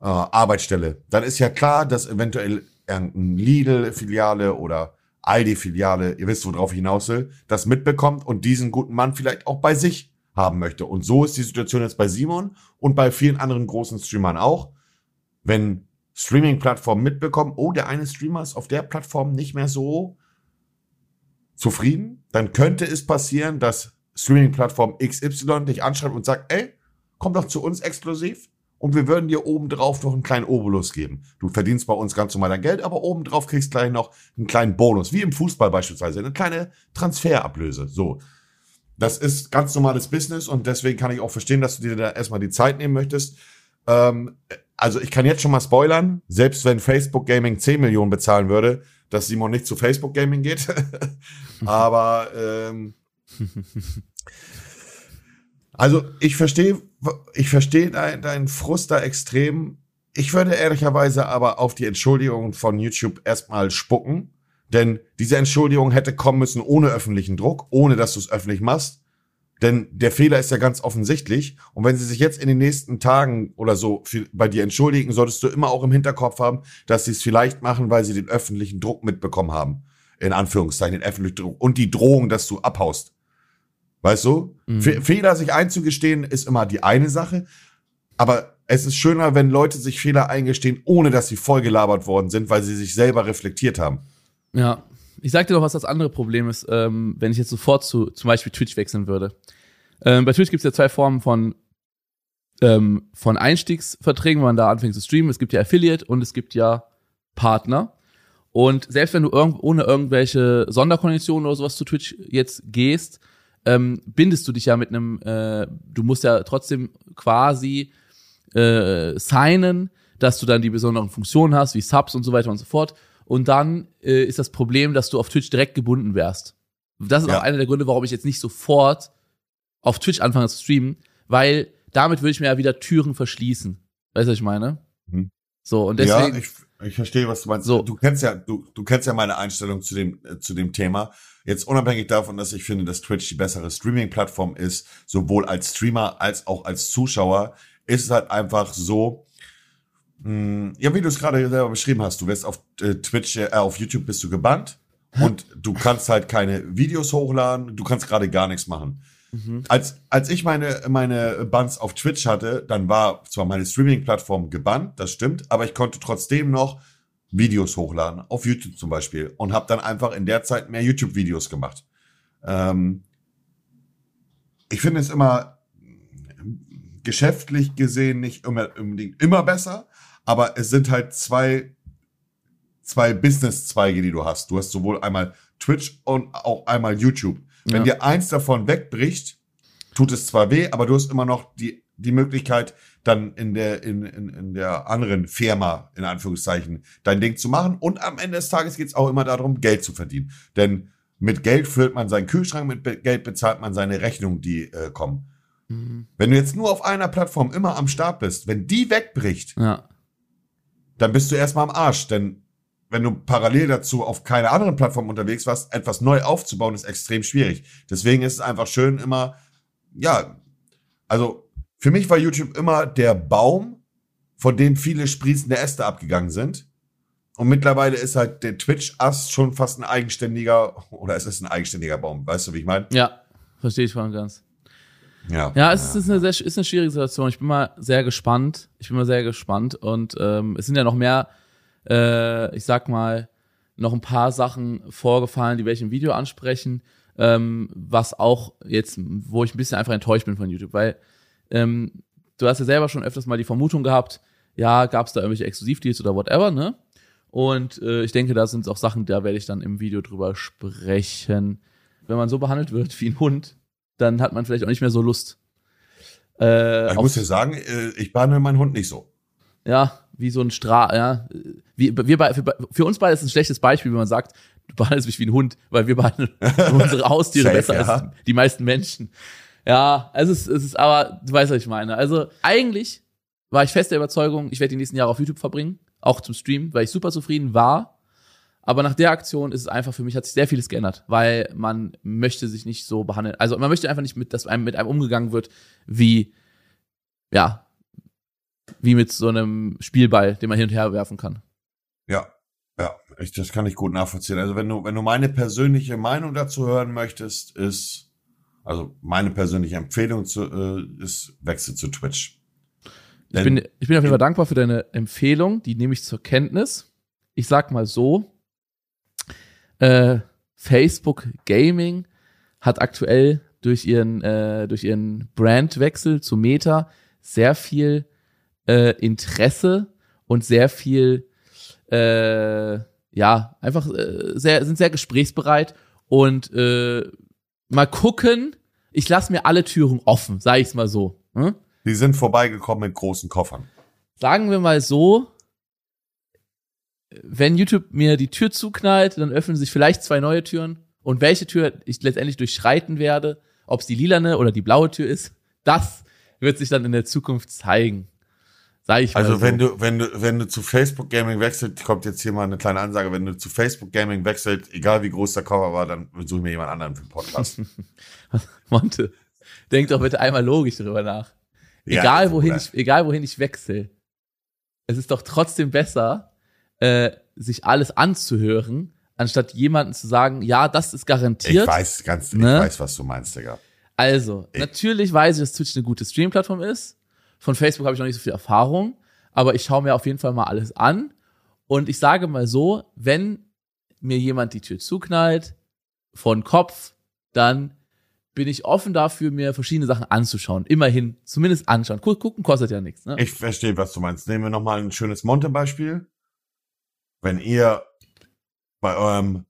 äh, Arbeitsstelle. Dann ist ja klar, dass eventuell irgendein Lidl-Filiale oder Aldi-Filiale, ihr wisst, worauf ich hinaus will, das mitbekommt und diesen guten Mann vielleicht auch bei sich haben möchte. Und so ist die Situation jetzt bei Simon und bei vielen anderen großen Streamern auch. Wenn Streaming-Plattformen mitbekommen, oh, der eine Streamer ist auf der Plattform nicht mehr so zufrieden, dann könnte es passieren, dass Streaming-Plattform XY dich anschreibt und sagt, ey, komm doch zu uns exklusiv und wir würden dir obendrauf noch einen kleinen Obolus geben. Du verdienst bei uns ganz normal dein Geld, aber obendrauf kriegst gleich noch einen kleinen Bonus, wie im Fußball beispielsweise, eine kleine Transferablöse. So. Das ist ganz normales Business und deswegen kann ich auch verstehen, dass du dir da erstmal die Zeit nehmen möchtest. Ähm, also ich kann jetzt schon mal spoilern, selbst wenn Facebook Gaming 10 Millionen bezahlen würde, dass Simon nicht zu Facebook Gaming geht. [laughs] Aber ähm, [laughs] also ich verstehe, ich verstehe deinen dein Frust da extrem. Ich würde ehrlicherweise aber auf die Entschuldigung von YouTube erstmal spucken, denn diese Entschuldigung hätte kommen müssen ohne öffentlichen Druck, ohne dass du es öffentlich machst. Denn der Fehler ist ja ganz offensichtlich. Und wenn sie sich jetzt in den nächsten Tagen oder so bei dir entschuldigen, solltest du immer auch im Hinterkopf haben, dass sie es vielleicht machen, weil sie den öffentlichen Druck mitbekommen haben. In Anführungszeichen, den öffentlichen Druck. Und die Drohung, dass du abhaust. Weißt du? Mhm. Fe Fehler sich einzugestehen ist immer die eine Sache. Aber es ist schöner, wenn Leute sich Fehler eingestehen, ohne dass sie vollgelabert worden sind, weil sie sich selber reflektiert haben. Ja. Ich sag dir doch, was das andere Problem ist, ähm, wenn ich jetzt sofort zu zum Beispiel Twitch wechseln würde. Ähm, bei Twitch gibt es ja zwei Formen von, ähm, von Einstiegsverträgen, wenn man da anfängt zu streamen. Es gibt ja Affiliate und es gibt ja Partner. Und selbst wenn du irgend, ohne irgendwelche Sonderkonditionen oder sowas zu Twitch jetzt gehst, ähm, bindest du dich ja mit einem, äh, du musst ja trotzdem quasi äh, signen, dass du dann die besonderen Funktionen hast, wie Subs und so weiter und so fort. Und dann äh, ist das Problem, dass du auf Twitch direkt gebunden wärst. Das ist Ja. auch einer der Gründe, warum ich jetzt nicht sofort auf Twitch anfange zu streamen, weil damit würde ich mir ja wieder Türen verschließen. Weißt du, was ich meine? Mhm. So, und deswegen, ja, ich, Ich verstehe, was du meinst. So. Du kennst ja, du, du kennst ja meine Einstellung zu dem, äh, zu dem Thema. Jetzt unabhängig davon, dass ich finde, dass Twitch die bessere Streaming-Plattform ist, sowohl als Streamer als auch als Zuschauer, ist es halt einfach so, mh, ja, wie du es gerade selber beschrieben hast, du wirst auf äh, Twitch, äh, auf YouTube bist du gebannt und du kannst halt keine Videos hochladen, du kannst gerade gar nichts machen. Als, als ich meine, meine Bands auf Twitch hatte, dann war zwar meine Streaming-Plattform gebannt, das stimmt, aber ich konnte trotzdem noch Videos hochladen, auf YouTube zum Beispiel, und habe dann einfach in der Zeit mehr YouTube-Videos gemacht. Ähm, ich finde es immer geschäftlich gesehen nicht immer, unbedingt immer besser, aber es sind halt zwei, zwei Business-Zweige, die du hast. Du hast sowohl einmal Twitch und auch einmal YouTube. Wenn Ja. dir eins davon wegbricht, tut es zwar weh, aber du hast immer noch die, die Möglichkeit, dann in der, in, in, in der anderen Firma, in Anführungszeichen, dein Ding zu machen. Und am Ende des Tages geht es auch immer darum, Geld zu verdienen. Denn mit Geld füllt man seinen Kühlschrank, mit Geld bezahlt man seine Rechnungen, die äh, kommen. Mhm. Wenn du jetzt nur auf einer Plattform immer am Start bist, wenn die wegbricht, Ja. dann bist du erstmal am Arsch. Denn wenn du parallel dazu auf keiner anderen Plattform unterwegs warst, etwas neu aufzubauen, ist extrem schwierig. Deswegen ist es einfach schön immer, ja, also für mich war YouTube immer der Baum, von dem viele sprießende Äste abgegangen sind. Und mittlerweile ist halt der Twitch-Ast schon fast ein eigenständiger, oder es ist ein eigenständiger Baum, weißt du, wie ich meine? Ja, verstehe ich voll und ganz. Ja. Ja, es ist eine sehr, ist eine schwierige Situation. Ich bin mal sehr gespannt. Ich bin mal sehr gespannt und ähm, es sind ja noch mehr, äh, ich sag mal, noch ein paar Sachen vorgefallen, die werde ich im Video ansprechen, ähm, was auch jetzt, wo ich ein bisschen einfach enttäuscht bin von YouTube, weil ähm, du hast ja selber schon öfters mal die Vermutung gehabt, ja, gab es da irgendwelche Exklusivdeals oder whatever, ne? Und äh, ich denke, da sind auch Sachen, da werde ich dann im Video drüber sprechen. Wenn man so behandelt wird wie ein Hund, dann hat man vielleicht auch nicht mehr so Lust. Äh, Ich muss dir sagen, äh, ich behandle meinen Hund nicht so. ja, wie so ein Stra, ja. Wie, wir bei, für, für uns beide ist es ein schlechtes Beispiel, wenn man sagt, du behandelst mich wie ein Hund, weil wir behandeln [laughs] unsere Haustiere Safe, besser ja. als die meisten Menschen. Ja, es ist, es ist aber, du weißt, was ich meine. Also eigentlich war ich fest der Überzeugung, ich werde die nächsten Jahre auf YouTube verbringen, auch zum Stream, weil ich super zufrieden war. Aber nach der Aktion ist es einfach für mich hat sich sehr vieles geändert, weil man möchte sich nicht so behandeln. Also man möchte einfach nicht mit, dass einem mit einem umgegangen wird wie ja wie mit so einem Spielball, den man hin und her werfen kann. Ja, ja, ich, das kann ich gut nachvollziehen. Also wenn du, wenn du meine persönliche Meinung dazu hören möchtest, ist, also meine persönliche Empfehlung zu, äh, ist, wechsel zu Twitch. Ich bin, ich bin auf jeden Fall dankbar für deine Empfehlung, die nehme ich zur Kenntnis. Ich sag mal so, äh, Facebook Gaming hat aktuell durch ihren, äh, durch ihren Brandwechsel zu Meta sehr viel äh, Interesse und sehr viel, äh, ja, einfach äh, sehr, sind sehr gesprächsbereit und äh, mal gucken. Ich lasse mir alle Türen offen, sage ich's mal so. Hm? Die sind vorbeigekommen mit großen Koffern. sagen wir mal so, wenn YouTube mir die Tür zuknallt, dann öffnen sich vielleicht zwei neue Türen. Und welche Tür ich letztendlich durchschreiten werde, ob es die lilane oder die blaue Tür ist, das wird sich dann in der Zukunft zeigen. Sag ich mal Also so. wenn du, wenn du, wenn du zu Facebook Gaming wechselt, kommt jetzt hier mal eine kleine Ansage, wenn du zu Facebook Gaming wechselt, egal wie groß der Cover war, dann suche ich mir jemand anderen für den Podcast. [laughs] Monte, denk doch bitte einmal logisch drüber nach. Ja, Egal wohin Bruder. ich, egal wohin ich wechsle. Es ist doch trotzdem besser, äh, sich alles anzuhören, anstatt jemanden zu sagen, ja, das ist garantiert. Ich weiß ganz, ich Ne? weiß, was du meinst, Digga. Also, Ich- natürlich weiß ich, dass Twitch eine gute Stream-Plattform ist. Von Facebook habe ich noch nicht so viel Erfahrung, aber ich schaue mir auf jeden Fall mal alles an. Und ich sage mal so, wenn mir jemand die Tür zuknallt, von Kopf, dann bin ich offen dafür, mir verschiedene Sachen anzuschauen. Immerhin, zumindest anschauen. Guck, gucken kostet ja nichts. Ne? Ich verstehe, was du meinst. Nehmen wir nochmal ein schönes Monte-Beispiel. Wenn ihr bei eurem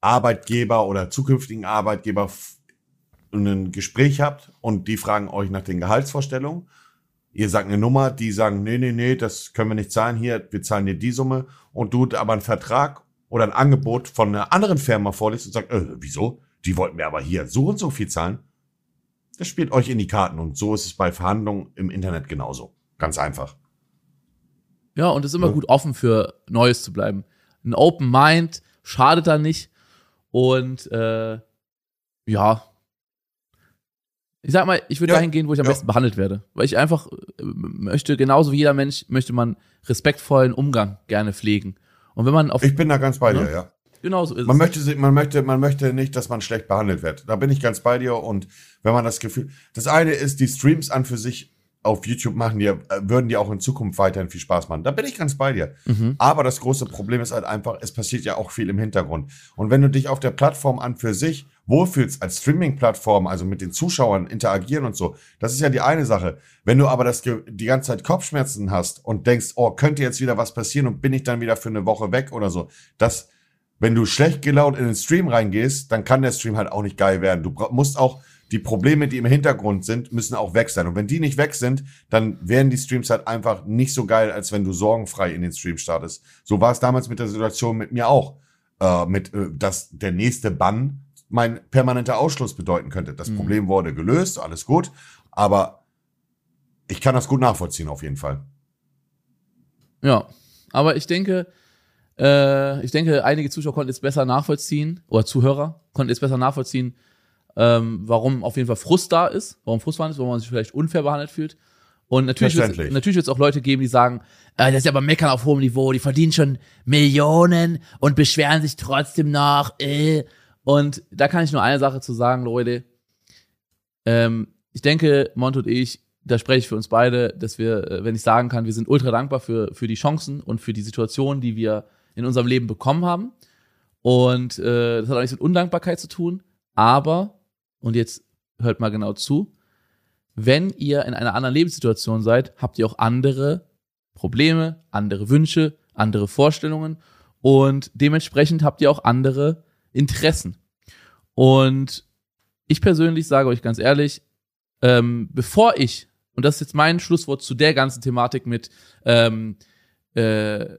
Arbeitgeber oder zukünftigen Arbeitgeber ein Gespräch habt und die fragen euch nach den Gehaltsvorstellungen, ihr sagt eine Nummer, die sagen, nee, nee, nee, das können wir nicht zahlen hier, wir zahlen dir die Summe und du aber einen Vertrag oder ein Angebot von einer anderen Firma vorlegst und sagst, äh, wieso? Die wollten mir aber hier so und so viel zahlen. Das spielt euch in die Karten und so ist es bei Verhandlungen im Internet genauso. Ganz einfach. Ja, und ist immer ja. gut offen für Neues zu bleiben. Ein Open Mind schadet da nicht. Und äh, ja, ich sag mal, ich würde ja, dahin gehen, wo ich am ja. besten behandelt werde. Weil ich einfach äh, möchte, genauso wie jeder Mensch, möchte man respektvollen Umgang gerne pflegen. Und wenn man auf. Ich bin da ganz bei ne? dir, ja. Genau so ist man es. Möchte, man, möchte, man möchte nicht, dass man schlecht behandelt wird. Da bin ich ganz bei dir. Und wenn man das Gefühl. Das eine ist, die Streams an für sich auf YouTube machen, die, äh, würden die auch in Zukunft weiterhin viel Spaß machen. Da bin ich ganz bei dir. Mhm. Aber das große Problem ist halt einfach, es passiert ja auch viel im Hintergrund. Und wenn du dich auf der Plattform an für sich wohlfühlst als Streaming-Plattform, also mit den Zuschauern interagieren und so, das ist ja die eine Sache. Wenn du aber das die ganze Zeit Kopfschmerzen hast und denkst, oh, könnte jetzt wieder was passieren und bin ich dann wieder für eine Woche weg oder so, das, wenn du schlecht gelaunt in den Stream reingehst, dann kann der Stream halt auch nicht geil werden. Du musst auch die Probleme, die im Hintergrund sind, müssen auch weg sein. Und wenn die nicht weg sind, dann werden die Streams halt einfach nicht so geil, als wenn du sorgenfrei in den Stream startest. So war es damals mit der Situation mit mir auch. Äh, mit, äh, dass der nächste Bann mein permanenter Ausschluss bedeuten könnte. Das mhm. Problem wurde gelöst, alles gut. Aber ich kann das gut nachvollziehen, auf jeden Fall. Ja, aber ich denke, äh, ich denke, einige Zuschauer konnten jetzt besser nachvollziehen, oder Zuhörer konnten jetzt besser nachvollziehen, ähm, warum auf jeden Fall Frust da ist, warum Frust da ist, warum man sich vielleicht unfair behandelt fühlt. Und natürlich wird es natürlich wird's auch Leute geben, die sagen, äh, das ist ja aber Meckern auf hohem Niveau, die verdienen schon Millionen und beschweren sich trotzdem noch. Äh. Und da kann ich nur eine Sache zu sagen, Leute. Ähm, ich denke, Mont und ich, da spreche ich für uns beide, dass wir, äh, wenn ich sagen kann, wir sind ultra dankbar für, für die Chancen und für die Situationen, die wir in unserem Leben bekommen haben. Und äh, das hat auch nichts mit Undankbarkeit zu tun, aber und jetzt hört mal genau zu, wenn ihr in einer anderen Lebenssituation seid, habt ihr auch andere Probleme, andere Wünsche, andere Vorstellungen und dementsprechend habt ihr auch andere Interessen. Und ich persönlich sage euch ganz ehrlich, ähm, bevor ich, und das ist jetzt mein Schlusswort zu der ganzen Thematik mit ähm, äh,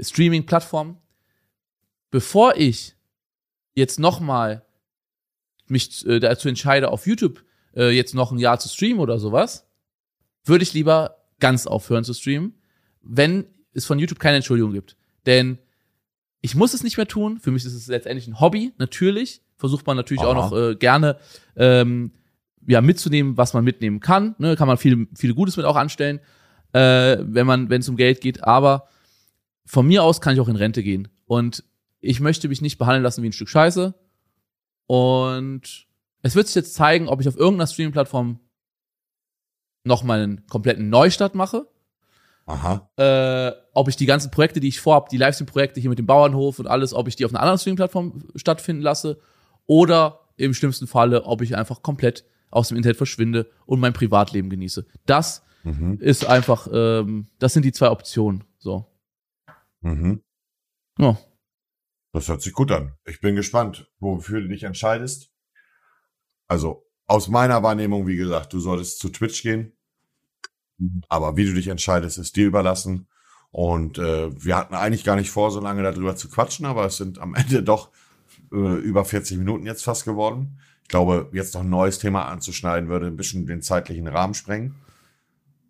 Streaming-Plattformen, bevor ich jetzt nochmal mich äh, dazu entscheide, auf YouTube äh, jetzt noch ein Jahr zu streamen oder sowas, würde ich lieber ganz aufhören zu streamen, wenn es von YouTube keine Entschuldigung gibt. Denn ich muss es nicht mehr tun. Für mich ist es letztendlich ein Hobby, natürlich. Versucht man natürlich Aha. auch noch äh, gerne ähm, ja, mitzunehmen, was man mitnehmen kann. Ne? Kann man viel, viel Gutes mit auch anstellen, äh, wenn man, wenn es um Geld geht. Aber von mir aus kann ich auch in Rente gehen. Und ich möchte mich nicht behandeln lassen wie ein Stück Scheiße. Und es wird sich jetzt zeigen, ob ich auf irgendeiner Streaming-Plattform nochmal einen kompletten Neustart mache. Aha. Äh, ob ich die ganzen Projekte, die ich vorhab, die Livestream-Projekte hier mit dem Bauernhof und alles, ob ich die auf einer anderen Streaming-Plattform stattfinden lasse. Oder im schlimmsten Falle, ob ich einfach komplett aus dem Internet verschwinde und mein Privatleben genieße. Das mhm. ist einfach, ähm, das sind die zwei Optionen. So. Mhm. Ja. Das hört sich gut an. Ich bin gespannt, wofür du dich entscheidest. Also aus meiner Wahrnehmung, wie gesagt, du solltest zu Twitch gehen. Aber wie du dich entscheidest, ist dir überlassen. Und äh, wir hatten eigentlich gar nicht vor, so lange darüber zu quatschen, aber es sind am [laughs] Ende doch äh, über 40 Minuten jetzt fast geworden. Ich glaube, jetzt noch ein neues Thema anzuschneiden würde ein bisschen den zeitlichen Rahmen sprengen.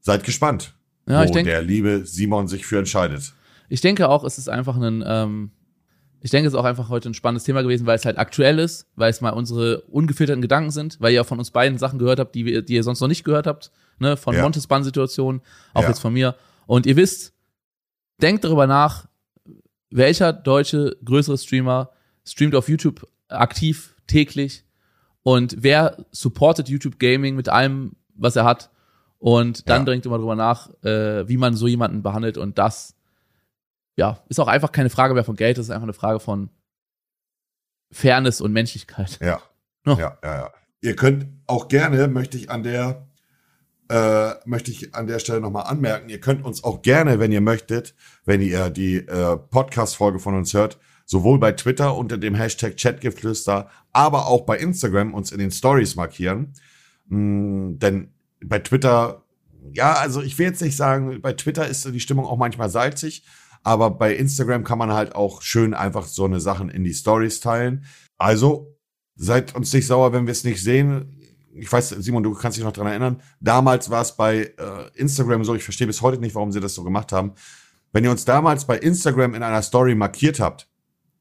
Seid gespannt, ja, wo denk, der liebe Simon sich für entscheidet. Ich denke auch, es ist einfach ein ähm, ich denke, es ist auch einfach heute ein spannendes Thema gewesen, weil es halt aktuell ist, weil es mal unsere ungefilterten Gedanken sind, weil ihr von uns beiden Sachen gehört habt, die, wir, die ihr sonst noch nicht gehört habt, ne, von ja. Montes Bahn-Situation, auch ja. jetzt von mir. Und ihr wisst, denkt darüber nach, welcher deutsche größere Streamer streamt auf YouTube aktiv täglich und wer supportet YouTube Gaming mit allem, was er hat. Und dann ja. denkt immer darüber nach, äh, wie man so jemanden behandelt und das ja, ist auch einfach keine Frage mehr von Geld, das ist einfach eine Frage von Fairness und Menschlichkeit. Ja. [laughs] Oh. Ja, ja, ja. Ihr könnt auch gerne, möchte ich an der, äh, möchte ich an der Stelle nochmal anmerken, ihr könnt uns auch gerne, wenn ihr möchtet, wenn ihr die äh, Podcast-Folge von uns hört, sowohl bei Twitter unter dem Hashtag Chatgeflüster, aber auch bei Instagram uns in den Stories markieren. Mm, denn bei Twitter, ja, also ich will jetzt nicht sagen, bei Twitter ist die Stimmung auch manchmal salzig, aber bei Instagram kann man halt auch schön einfach so eine Sachen in die Stories teilen. Also seid uns nicht sauer, wenn wir es nicht sehen. Ich weiß, Simon, du kannst dich noch dran erinnern. Damals war es bei äh, Instagram so, ich verstehe bis heute nicht, warum sie das so gemacht haben. Wenn ihr uns damals bei Instagram in einer Story markiert habt,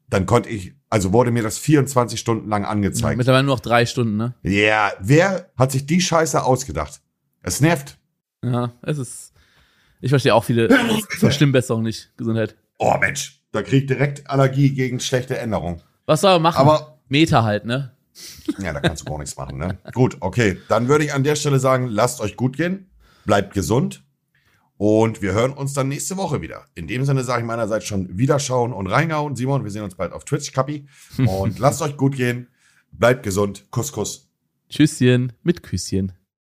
dann konnte ich, also wurde mir das 24 Stunden lang angezeigt. Mittlerweile nur noch drei Stunden, ne? Ja, yeah, wer hat sich die Scheiße ausgedacht? Es nervt. Ja, es ist. Ich verstehe auch viele Verstimmbesserungen nicht. Gesundheit. Oh Mensch, da krieg ich direkt Allergie gegen schlechte Änderungen. Was soll man machen? Aber Meta halt, ne? Ja, da kannst du gar nichts machen, ne? Gut, okay. Dann würde ich an der Stelle sagen, lasst euch gut gehen, bleibt gesund und wir hören uns dann nächste Woche wieder. In dem Sinne sage ich meinerseits schon wieder schauen und reingehauen. Simon, wir sehen uns bald auf Twitch, Kappi. Und [laughs] lasst euch gut gehen, bleibt gesund. Kuss, Kuss. Tschüsschen mit Küsschen.